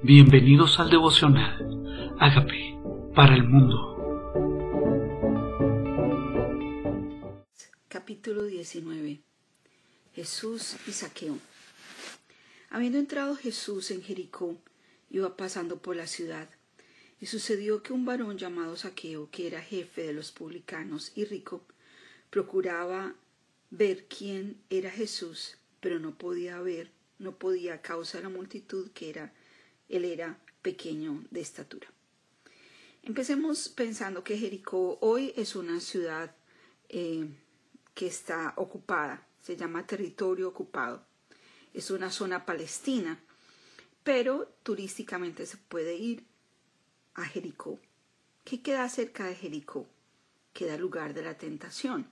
Bienvenidos al devocional. Hágame para el mundo. Capítulo 19. Jesús y Saqueo. Habiendo entrado Jesús en Jericó, iba pasando por la ciudad, y sucedió que un varón llamado Saqueo, que era jefe de los publicanos y rico, procuraba ver quién era Jesús, pero no podía ver, no podía a causa de la multitud que era él era pequeño de estatura. Empecemos pensando que Jericó hoy es una ciudad eh, que está ocupada, se llama territorio ocupado. Es una zona palestina, pero turísticamente se puede ir a Jericó. ¿Qué queda cerca de Jericó? Queda lugar de la tentación.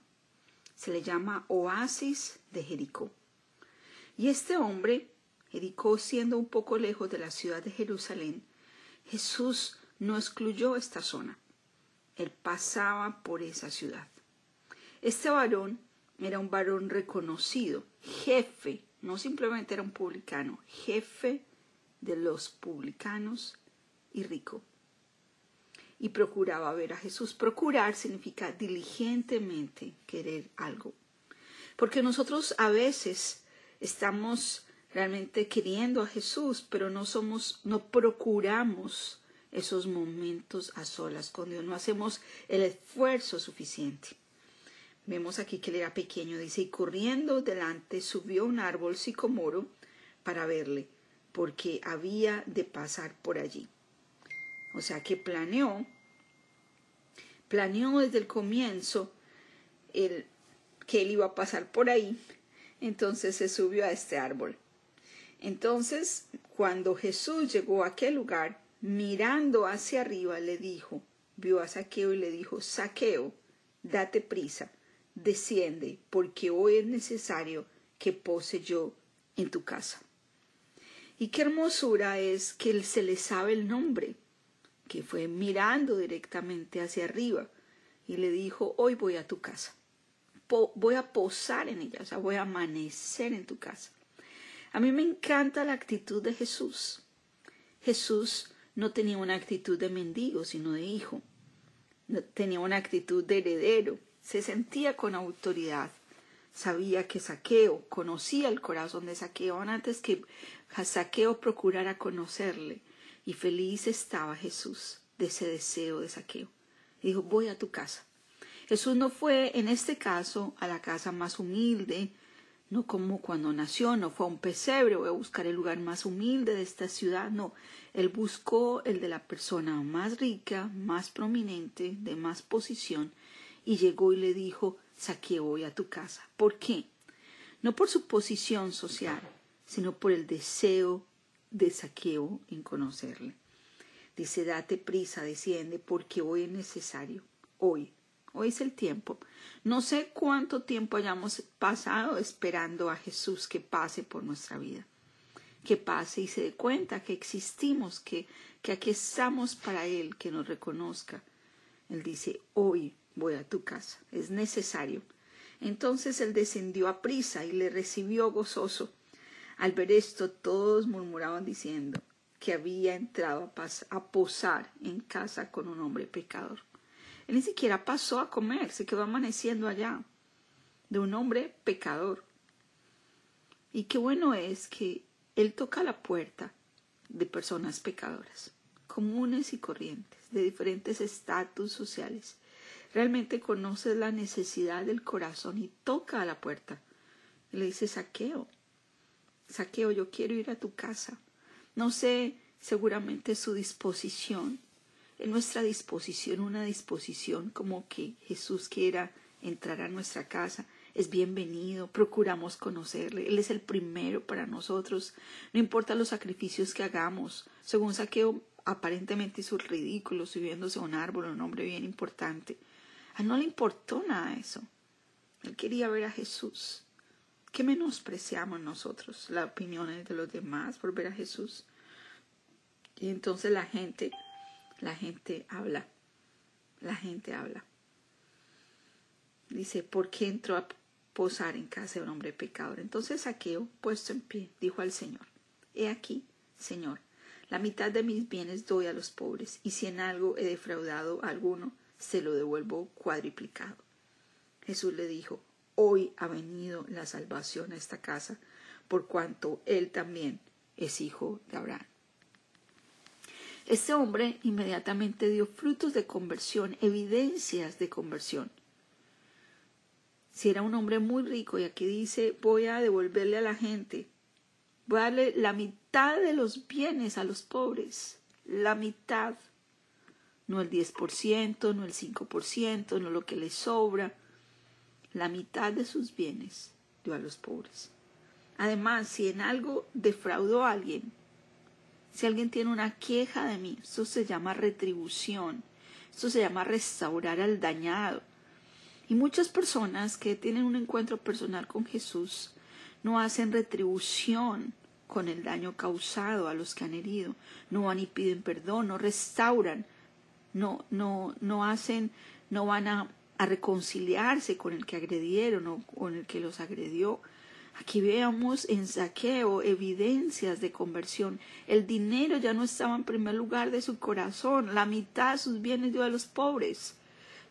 Se le llama oasis de Jericó. Y este hombre Jericó siendo un poco lejos de la ciudad de Jerusalén, Jesús no excluyó esta zona. Él pasaba por esa ciudad. Este varón era un varón reconocido, jefe, no simplemente era un publicano, jefe de los publicanos y rico. Y procuraba ver a Jesús. Procurar significa diligentemente querer algo. Porque nosotros a veces estamos realmente queriendo a Jesús, pero no somos, no procuramos esos momentos a solas con Dios, no hacemos el esfuerzo suficiente. Vemos aquí que él era pequeño, dice, y corriendo delante subió un árbol sicomoro para verle, porque había de pasar por allí. O sea que planeó, planeó desde el comienzo el, que él iba a pasar por ahí, entonces se subió a este árbol. Entonces, cuando Jesús llegó a aquel lugar, mirando hacia arriba, le dijo, vio a Saqueo y le dijo, Saqueo, date prisa, desciende, porque hoy es necesario que pose yo en tu casa. Y qué hermosura es que él se le sabe el nombre, que fue mirando directamente hacia arriba y le dijo, hoy voy a tu casa, voy a posar en ella, o sea, voy a amanecer en tu casa. A mí me encanta la actitud de Jesús. Jesús no tenía una actitud de mendigo, sino de hijo. Tenía una actitud de heredero. Se sentía con autoridad. Sabía que Saqueo conocía el corazón de Saqueo antes que Saqueo procurara conocerle. Y feliz estaba Jesús de ese deseo de Saqueo. dijo, voy a tu casa. Jesús no fue en este caso a la casa más humilde, no como cuando nació, no fue a un pesebre, voy a buscar el lugar más humilde de esta ciudad, no, él buscó el de la persona más rica, más prominente, de más posición, y llegó y le dijo, saqueo voy a tu casa. ¿Por qué? No por su posición social, sino por el deseo de saqueo en conocerle. Dice, date prisa, desciende, porque hoy es necesario, hoy, Hoy es el tiempo. No sé cuánto tiempo hayamos pasado esperando a Jesús que pase por nuestra vida. Que pase y se dé cuenta que existimos, que, que aquí estamos para Él, que nos reconozca. Él dice, hoy voy a tu casa, es necesario. Entonces él descendió a prisa y le recibió gozoso. Al ver esto todos murmuraban diciendo que había entrado a, a posar en casa con un hombre pecador. Él ni siquiera pasó a comer, se quedó amaneciendo allá, de un hombre pecador. Y qué bueno es que Él toca la puerta de personas pecadoras, comunes y corrientes, de diferentes estatus sociales. Realmente conoce la necesidad del corazón y toca a la puerta. Y le dice, saqueo, saqueo, yo quiero ir a tu casa. No sé seguramente su disposición, en nuestra disposición, una disposición como que Jesús quiera entrar a nuestra casa, es bienvenido, procuramos conocerle, Él es el primero para nosotros, no importa los sacrificios que hagamos, según Saqueo aparentemente hizo ridículo subiéndose a un árbol, un hombre bien importante, a no le importó nada eso, él quería ver a Jesús. ¿Qué menospreciamos nosotros? Las opiniones de los demás por ver a Jesús. Y entonces la gente la gente habla, la gente habla. Dice, ¿por qué entró a posar en casa de un hombre pecador? Entonces Saqueo, puesto en pie, dijo al Señor, He aquí, Señor, La mitad de mis bienes doy a los pobres, y si en algo he defraudado a alguno, se lo devuelvo cuadriplicado. Jesús le dijo, Hoy ha venido la salvación a esta casa, por cuanto él también es hijo de Abraham. Este hombre inmediatamente dio frutos de conversión, evidencias de conversión. Si era un hombre muy rico y aquí dice voy a devolverle a la gente, voy a darle la mitad de los bienes a los pobres, la mitad, no el 10%, no el 5%, no lo que le sobra, la mitad de sus bienes dio a los pobres. Además, si en algo defraudó a alguien, si alguien tiene una queja de mí, eso se llama retribución, esto se llama restaurar al dañado. Y muchas personas que tienen un encuentro personal con Jesús no hacen retribución con el daño causado a los que han herido, no van y piden perdón, no restauran, no, no, no hacen, no van a, a reconciliarse con el que agredieron o con el que los agredió. Aquí veamos en saqueo evidencias de conversión. El dinero ya no estaba en primer lugar de su corazón, la mitad de sus bienes dio a los pobres.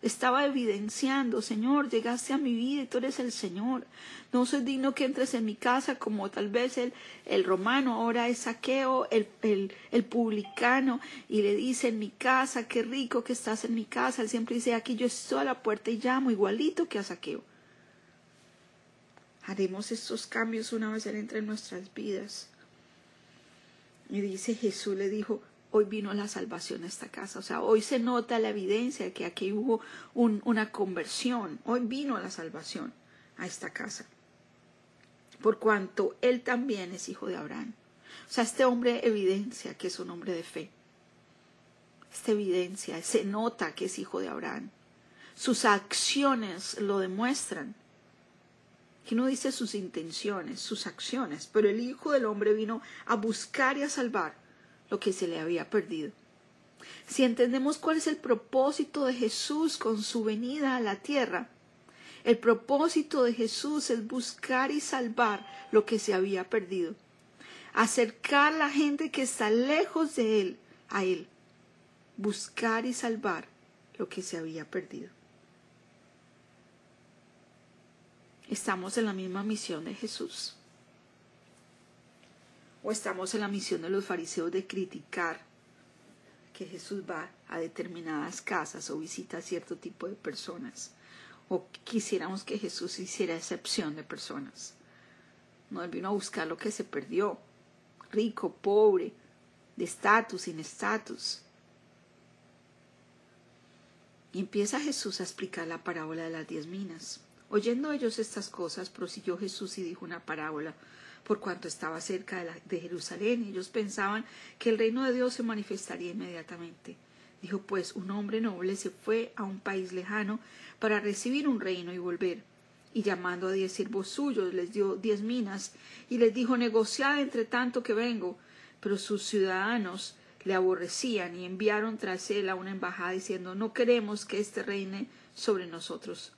Estaba evidenciando, Señor, llegaste a mi vida y tú eres el Señor. No soy digno que entres en mi casa como tal vez el, el romano, ahora es saqueo, el, el, el publicano, y le dice en mi casa, qué rico que estás en mi casa. Él siempre dice, aquí yo estoy a la puerta y llamo, igualito que a saqueo haremos estos cambios una vez Él entre en nuestras vidas. Y dice Jesús le dijo, hoy vino la salvación a esta casa. O sea, hoy se nota la evidencia de que aquí hubo una conversión. Hoy vino la salvación a esta casa. Por cuanto Él también es hijo de Abraham. O sea, este hombre evidencia que es un hombre de fe. Esta evidencia, se nota que es hijo de Abraham. Sus acciones lo demuestran que no dice sus intenciones, sus acciones, pero el Hijo del Hombre vino a buscar y a salvar lo que se le había perdido. Si entendemos cuál es el propósito de Jesús con su venida a la tierra, el propósito de Jesús es buscar y salvar lo que se había perdido, acercar a la gente que está lejos de Él a Él, buscar y salvar lo que se había perdido. ¿Estamos en la misma misión de Jesús? ¿O estamos en la misión de los fariseos de criticar que Jesús va a determinadas casas o visita a cierto tipo de personas? ¿O quisiéramos que Jesús hiciera excepción de personas? No, vino a buscar lo que se perdió, rico, pobre, de estatus, sin estatus. Y empieza Jesús a explicar la parábola de las diez minas. Oyendo ellos estas cosas, prosiguió Jesús y dijo una parábola, por cuanto estaba cerca de, Jerusalén, ellos pensaban que el reino de Dios se manifestaría inmediatamente. Dijo pues, un hombre noble se fue a un país lejano para recibir un reino y volver. Y llamando a diez siervos suyos, les dio diez minas, y les dijo, negociad entre tanto que vengo. Pero sus ciudadanos le aborrecían y enviaron tras él a una embajada diciendo, no queremos que éste reine sobre nosotros.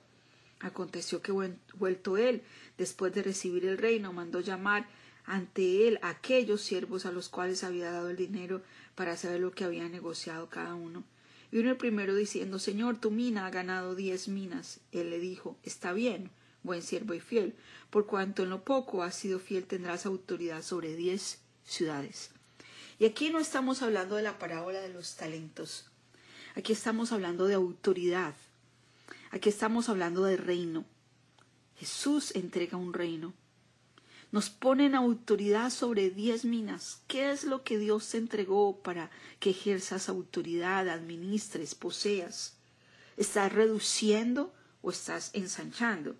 Aconteció que vuelto él, después de recibir el reino, mandó llamar ante él a aquellos siervos a los cuales había dado el dinero para saber lo que había negociado cada uno. Vino el primero diciendo Señor, tu mina ha ganado diez minas. Él le dijo Está bien, buen siervo y fiel, por cuanto en lo poco has sido fiel tendrás autoridad sobre diez ciudades. Y aquí no estamos hablando de la parábola de los talentos. Aquí estamos hablando de autoridad. Aquí estamos hablando de reino. Jesús entrega un reino. Nos pone en autoridad sobre diez minas. ¿Qué es lo que Dios te entregó para que ejerzas autoridad, administres, poseas? ¿Estás reduciendo o estás ensanchando?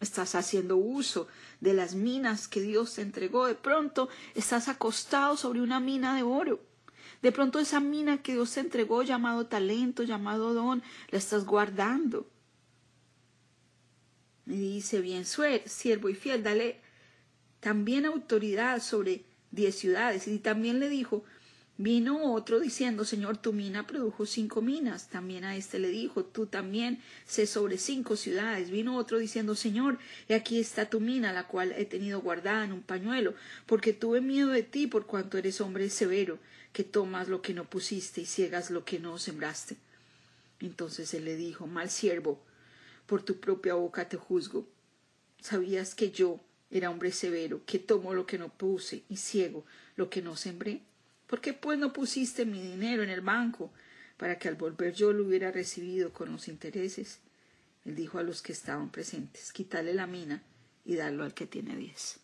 Estás haciendo uso de las minas que Dios te entregó. De pronto estás acostado sobre una mina de oro. De pronto esa mina que Dios te entregó, llamado talento, llamado don, la estás guardando. Y dice, bien, siervo y fiel, dale también autoridad sobre diez ciudades. Y también le dijo, Vino otro diciendo, Señor, tu mina produjo cinco minas. También a este le dijo, tú también sé sobre cinco ciudades. Vino otro diciendo, Señor, y aquí está tu mina, la cual he tenido guardada en un pañuelo, porque tuve miedo de ti por cuanto eres hombre severo, que tomas lo que no pusiste y ciegas lo que no sembraste. Entonces él le dijo, mal siervo, por tu propia boca te juzgo. ¿Sabías que yo era hombre severo, que tomo lo que no puse y ciego lo que no sembré? ¿Por qué pues no pusiste mi dinero en el banco para que al volver yo lo hubiera recibido con los intereses? Él dijo a los que estaban presentes, quítale la mina y darlo al que tiene diez.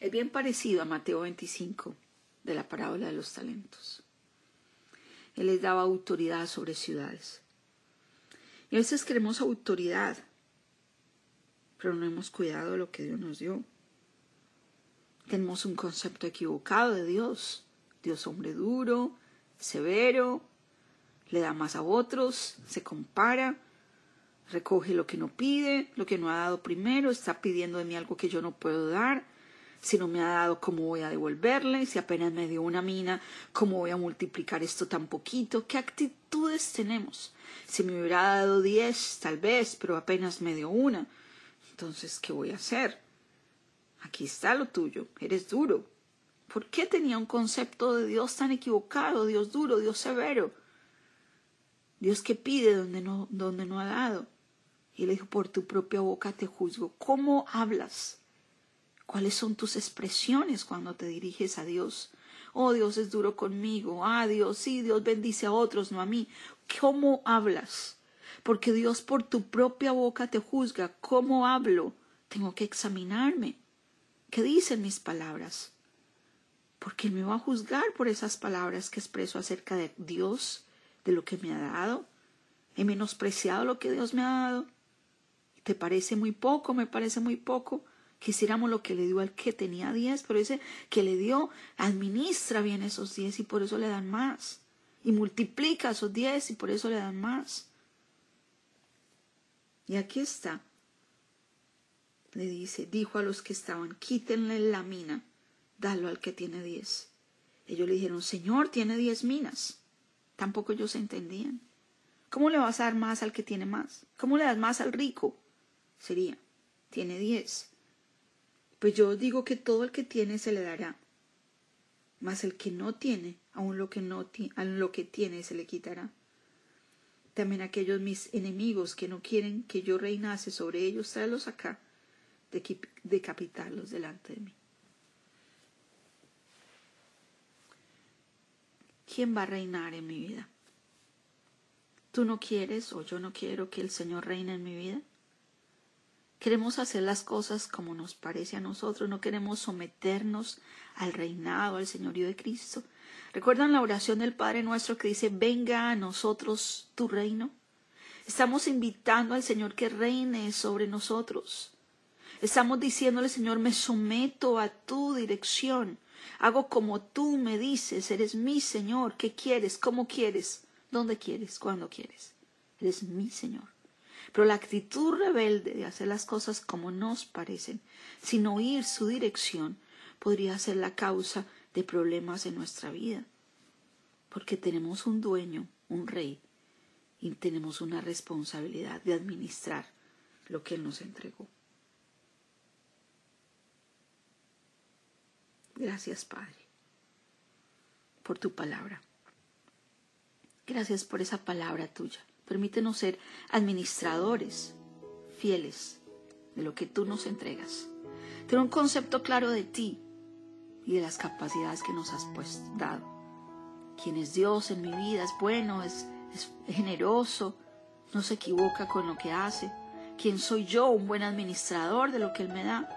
Es bien parecido a Mateo 25 de la parábola de los talentos. Él les daba autoridad sobre ciudades. Y a veces queremos autoridad, pero no hemos cuidado lo que Dios nos dio. Tenemos un concepto equivocado de Dios. Dios hombre duro, severo, le da más a otros, se compara, recoge lo que no pide, lo que no ha dado primero, está pidiendo de mí algo que yo no puedo dar. Si no me ha dado, ¿cómo voy a devolverle? Si apenas me dio una mina, ¿cómo voy a multiplicar esto tan poquito? ¿Qué actitudes tenemos? Si me hubiera dado diez, tal vez, pero apenas me dio una. Entonces, ¿qué voy a hacer? Aquí está lo tuyo, eres duro. ¿Por qué tenía un concepto de Dios tan equivocado, Dios duro, Dios severo? Dios que pide donde no, donde no ha dado. Y le dijo, por tu propia boca te juzgo. ¿Cómo hablas? ¿Cuáles son tus expresiones cuando te diriges a Dios? Oh, Dios es duro conmigo. Ah, Dios, sí, Dios bendice a otros, no a mí. ¿Cómo hablas? Porque Dios por tu propia boca te juzga. ¿Cómo hablo? Tengo que examinarme. ¿Qué dicen mis palabras? Porque Él me va a juzgar por esas palabras que expreso acerca de Dios, de lo que me ha dado. He menospreciado lo que Dios me ha dado. ¿Te parece muy poco? Me parece muy poco. Quisiéramos lo que le dio al que tenía diez, pero ese que le dio administra bien esos diez y por eso le dan más. Y multiplica esos diez y por eso le dan más. Y aquí está le dice, dijo a los que estaban, quítenle la mina, dalo al que tiene diez. Ellos le dijeron, Señor, tiene diez minas. Tampoco ellos entendían. ¿Cómo le vas a dar más al que tiene más? ¿Cómo le das más al rico? Sería, tiene diez. Pues yo digo que todo el que tiene se le dará. Mas el que no tiene, aun lo que no aun lo que tiene se le quitará. También aquellos mis enemigos que no quieren que yo reinase sobre ellos, tráelos acá decapitarlos delante de mí. ¿Quién va a reinar en mi vida? ¿Tú no quieres o yo no quiero que el Señor reine en mi vida? Queremos hacer las cosas como nos parece a nosotros, no queremos someternos al reinado, al señorío de Cristo. ¿Recuerdan la oración del Padre nuestro que dice, venga a nosotros tu reino? Estamos invitando al Señor que reine sobre nosotros. Estamos diciéndole, Señor, me someto a tu dirección. Hago como tú me dices. Eres mi Señor. ¿Qué quieres? ¿Cómo quieres? ¿Dónde quieres? ¿Cuándo quieres? Eres mi Señor. Pero la actitud rebelde de hacer las cosas como nos parecen, sin oír su dirección, podría ser la causa de problemas en nuestra vida. Porque tenemos un dueño, un rey, y tenemos una responsabilidad de administrar lo que Él nos entregó. Gracias, Padre, por tu palabra. Gracias por esa palabra tuya. Permítenos ser administradores fieles de lo que tú nos entregas. Tener un concepto claro de ti y de las capacidades que nos has pues, dado. Quién es Dios en mi vida, es bueno, es, es generoso, no se equivoca con lo que hace. ¿Quién soy yo? Un buen administrador de lo que Él me da.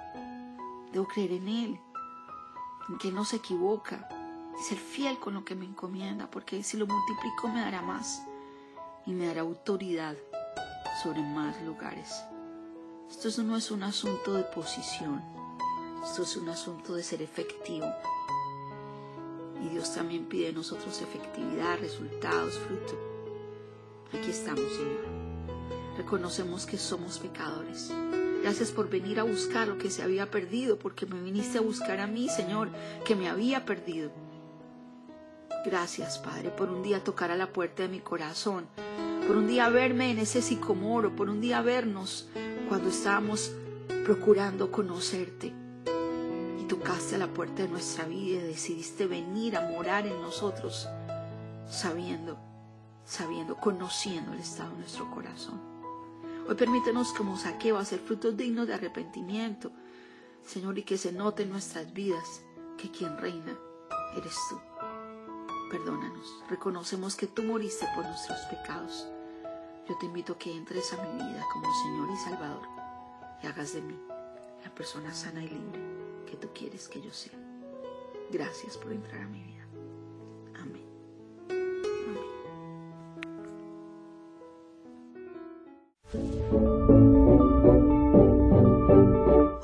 Debo creer en Él en que no se equivoca, ser fiel con lo que me encomienda, porque si lo multiplico me dará más y me dará autoridad sobre más lugares. Esto no es un asunto de posición, esto es un asunto de ser efectivo. Y Dios también pide de nosotros efectividad, resultados, fruto. Aquí estamos, Señor. Reconocemos que somos pecadores Gracias por venir a buscar lo que se había perdido, porque me viniste a buscar a mí, Señor, que me había perdido. Gracias, Padre, por un día tocar a la puerta de mi corazón, por un día verme en ese sicomoro, por un día vernos cuando estábamos procurando conocerte. Y tocaste a la puerta de nuestra vida y decidiste venir a morar en nosotros, sabiendo, sabiendo, conociendo el estado de nuestro corazón. Hoy permítenos como saqueo hacer frutos dignos de arrepentimiento, Señor, y que se note en nuestras vidas que quien reina eres tú. Perdónanos, reconocemos que tú moriste por nuestros pecados. Yo te invito a que entres a mi vida como Señor y Salvador y hagas de mí la persona sana y libre que tú quieres que yo sea. Gracias por entrar a mi vida.